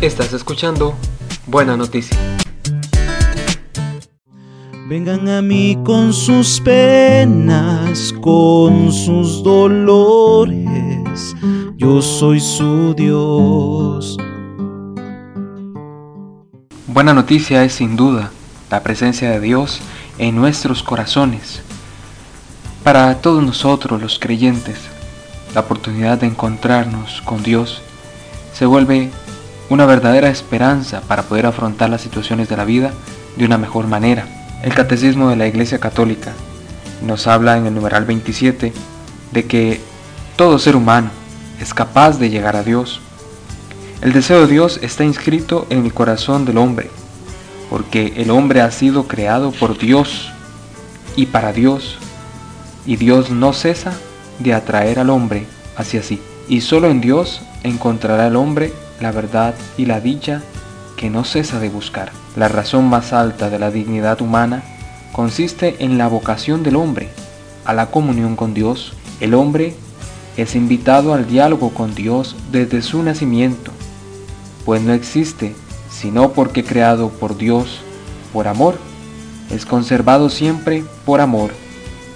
Estás escuchando Buena Noticia. Vengan a mí con sus penas, con sus dolores, yo soy su Dios. Buena noticia es sin duda la presencia de Dios en nuestros corazones. Para todos nosotros los creyentes, la oportunidad de encontrarnos con Dios se vuelve una verdadera esperanza para poder afrontar las situaciones de la vida de una mejor manera. El Catecismo de la Iglesia Católica nos habla en el numeral 27 de que todo ser humano es capaz de llegar a Dios. El deseo de Dios está inscrito en el corazón del hombre, porque el hombre ha sido creado por Dios y para Dios, y Dios no cesa de atraer al hombre hacia sí. Y solo en Dios encontrará el hombre la verdad y la dicha que no cesa de buscar. La razón más alta de la dignidad humana consiste en la vocación del hombre a la comunión con Dios. El hombre es invitado al diálogo con Dios desde su nacimiento, pues no existe sino porque creado por Dios, por amor, es conservado siempre por amor,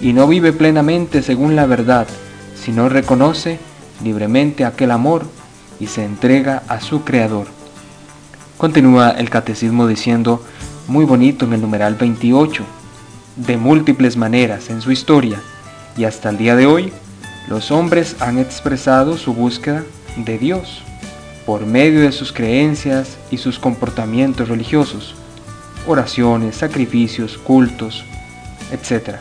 y no vive plenamente según la verdad, sino reconoce libremente aquel amor y se entrega a su Creador. Continúa el catecismo diciendo, muy bonito en el numeral 28, de múltiples maneras en su historia y hasta el día de hoy, los hombres han expresado su búsqueda de Dios por medio de sus creencias y sus comportamientos religiosos, oraciones, sacrificios, cultos, etc.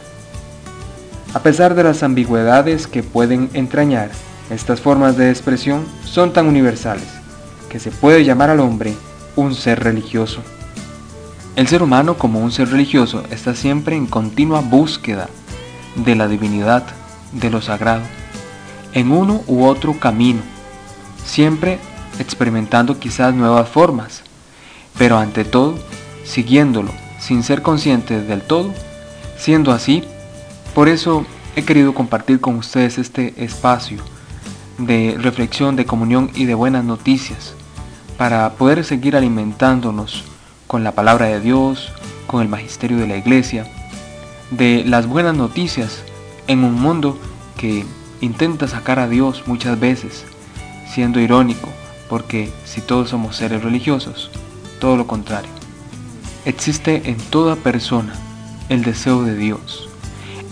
A pesar de las ambigüedades que pueden entrañar, estas formas de expresión son tan universales que se puede llamar al hombre un ser religioso. El ser humano como un ser religioso está siempre en continua búsqueda de la divinidad, de lo sagrado, en uno u otro camino, siempre experimentando quizás nuevas formas, pero ante todo siguiéndolo sin ser consciente del todo, siendo así, por eso he querido compartir con ustedes este espacio de reflexión, de comunión y de buenas noticias para poder seguir alimentándonos con la palabra de Dios, con el magisterio de la iglesia, de las buenas noticias en un mundo que intenta sacar a Dios muchas veces, siendo irónico, porque si todos somos seres religiosos, todo lo contrario. Existe en toda persona el deseo de Dios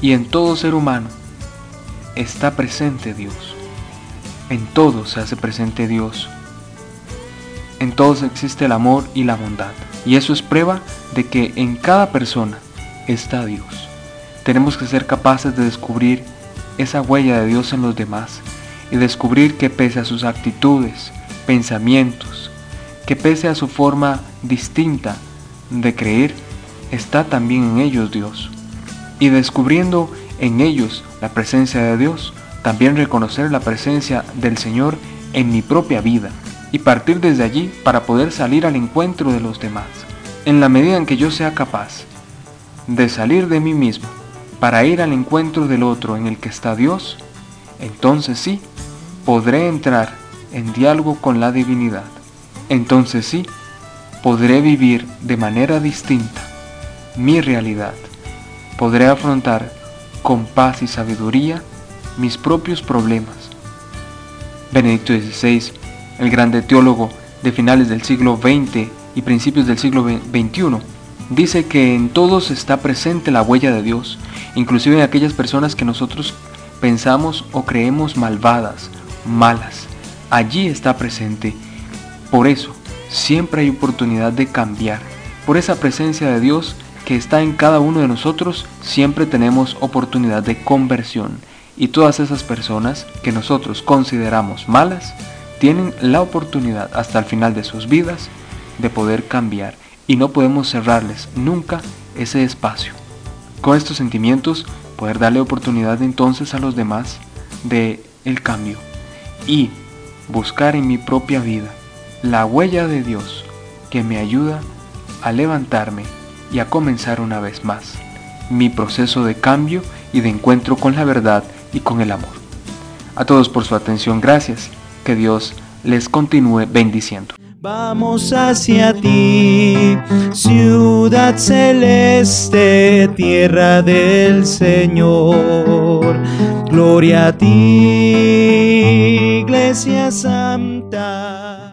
y en todo ser humano está presente Dios. En todo se hace presente Dios en todos existe el amor y la bondad. Y eso es prueba de que en cada persona está Dios. Tenemos que ser capaces de descubrir esa huella de Dios en los demás y descubrir que pese a sus actitudes, pensamientos, que pese a su forma distinta de creer, está también en ellos Dios. Y descubriendo en ellos la presencia de Dios, también reconocer la presencia del Señor en mi propia vida y partir desde allí para poder salir al encuentro de los demás. En la medida en que yo sea capaz de salir de mí mismo para ir al encuentro del otro en el que está Dios, entonces sí, podré entrar en diálogo con la divinidad. Entonces sí, podré vivir de manera distinta mi realidad. Podré afrontar con paz y sabiduría mis propios problemas. Benedicto XVI el grande teólogo de finales del siglo XX y principios del siglo XXI, dice que en todos está presente la huella de Dios, inclusive en aquellas personas que nosotros pensamos o creemos malvadas, malas. Allí está presente. Por eso, siempre hay oportunidad de cambiar. Por esa presencia de Dios que está en cada uno de nosotros, siempre tenemos oportunidad de conversión. Y todas esas personas que nosotros consideramos malas, tienen la oportunidad hasta el final de sus vidas de poder cambiar y no podemos cerrarles nunca ese espacio. Con estos sentimientos poder darle oportunidad entonces a los demás de el cambio y buscar en mi propia vida la huella de Dios que me ayuda a levantarme y a comenzar una vez más mi proceso de cambio y de encuentro con la verdad y con el amor. A todos por su atención, gracias. Que Dios les continúe bendiciendo. Vamos hacia ti, ciudad celeste, tierra del Señor. Gloria a ti, iglesia santa.